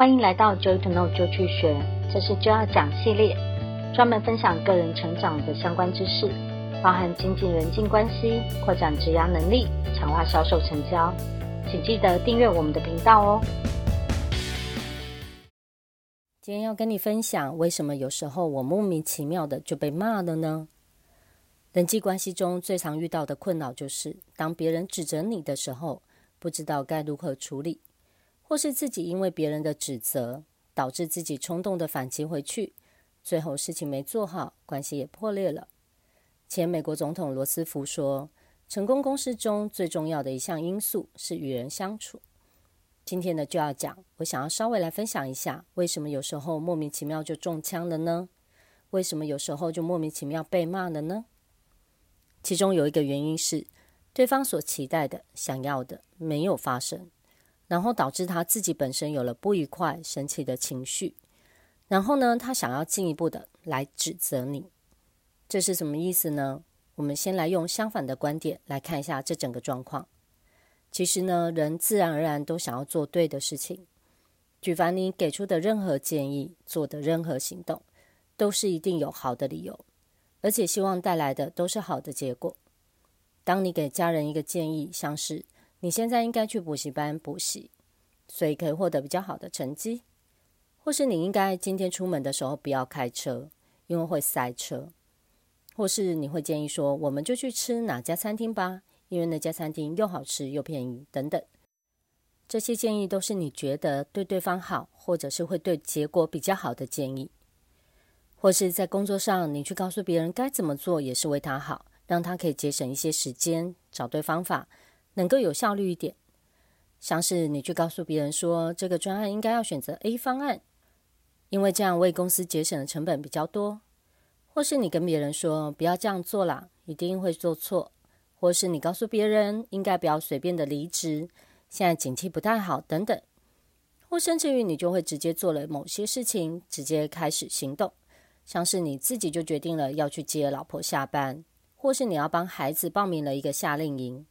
欢迎来到 Joy to Know 就去学，这是就要讲系列，专门分享个人成长的相关知识，包含经济人际关系、扩展职涯能力、强化销售成交。请记得订阅我们的频道哦。今天要跟你分享，为什么有时候我莫名其妙的就被骂了呢？人际关系中最常遇到的困扰就是，当别人指责你的时候，不知道该如何处理。或是自己因为别人的指责，导致自己冲动的反击回去，最后事情没做好，关系也破裂了。前美国总统罗斯福说：“成功公司中最重要的一项因素是与人相处。”今天呢，就要讲，我想要稍微来分享一下，为什么有时候莫名其妙就中枪了呢？为什么有时候就莫名其妙被骂了呢？其中有一个原因是，对方所期待的、想要的没有发生。然后导致他自己本身有了不愉快、生气的情绪，然后呢，他想要进一步的来指责你，这是什么意思呢？我们先来用相反的观点来看一下这整个状况。其实呢，人自然而然都想要做对的事情，举凡你给出的任何建议、做的任何行动，都是一定有好的理由，而且希望带来的都是好的结果。当你给家人一个建议，像是你现在应该去补习班补习，所以可以获得比较好的成绩。或是你应该今天出门的时候不要开车，因为会塞车。或是你会建议说，我们就去吃哪家餐厅吧，因为那家餐厅又好吃又便宜等等。这些建议都是你觉得对对方好，或者是会对结果比较好的建议。或是在工作上，你去告诉别人该怎么做，也是为他好，让他可以节省一些时间，找对方法。能够有效率一点，像是你去告诉别人说，这个专案应该要选择 A 方案，因为这样为公司节省的成本比较多；或是你跟别人说，不要这样做啦，一定会做错；或是你告诉别人，应该不要随便的离职，现在景气不太好等等；或甚至于你就会直接做了某些事情，直接开始行动，像是你自己就决定了要去接老婆下班，或是你要帮孩子报名了一个夏令营。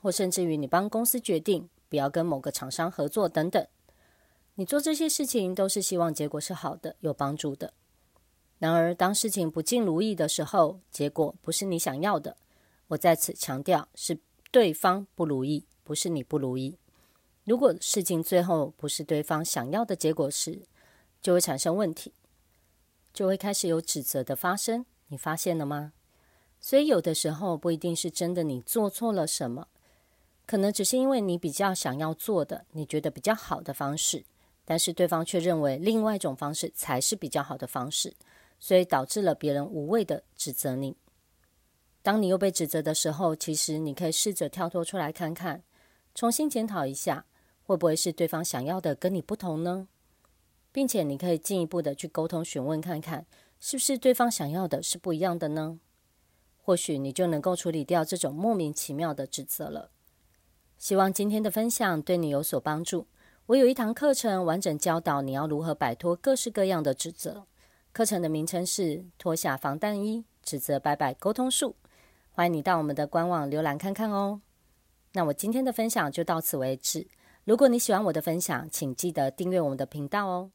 或甚至于你帮公司决定不要跟某个厂商合作等等，你做这些事情都是希望结果是好的、有帮助的。然而，当事情不尽如意的时候，结果不是你想要的。我在此强调，是对方不如意，不是你不如意。如果事情最后不是对方想要的结果时，就会产生问题，就会开始有指责的发生。你发现了吗？所以有的时候不一定是真的你做错了什么。可能只是因为你比较想要做的，你觉得比较好的方式，但是对方却认为另外一种方式才是比较好的方式，所以导致了别人无谓的指责你。当你又被指责的时候，其实你可以试着跳脱出来看看，重新检讨一下，会不会是对方想要的跟你不同呢？并且你可以进一步的去沟通询问看看，是不是对方想要的是不一样的呢？或许你就能够处理掉这种莫名其妙的指责了。希望今天的分享对你有所帮助。我有一堂课程，完整教导你要如何摆脱各式各样的指责。课程的名称是《脱下防弹衣，指责摆摆沟通术》。欢迎你到我们的官网浏览看看哦。那我今天的分享就到此为止。如果你喜欢我的分享，请记得订阅我们的频道哦。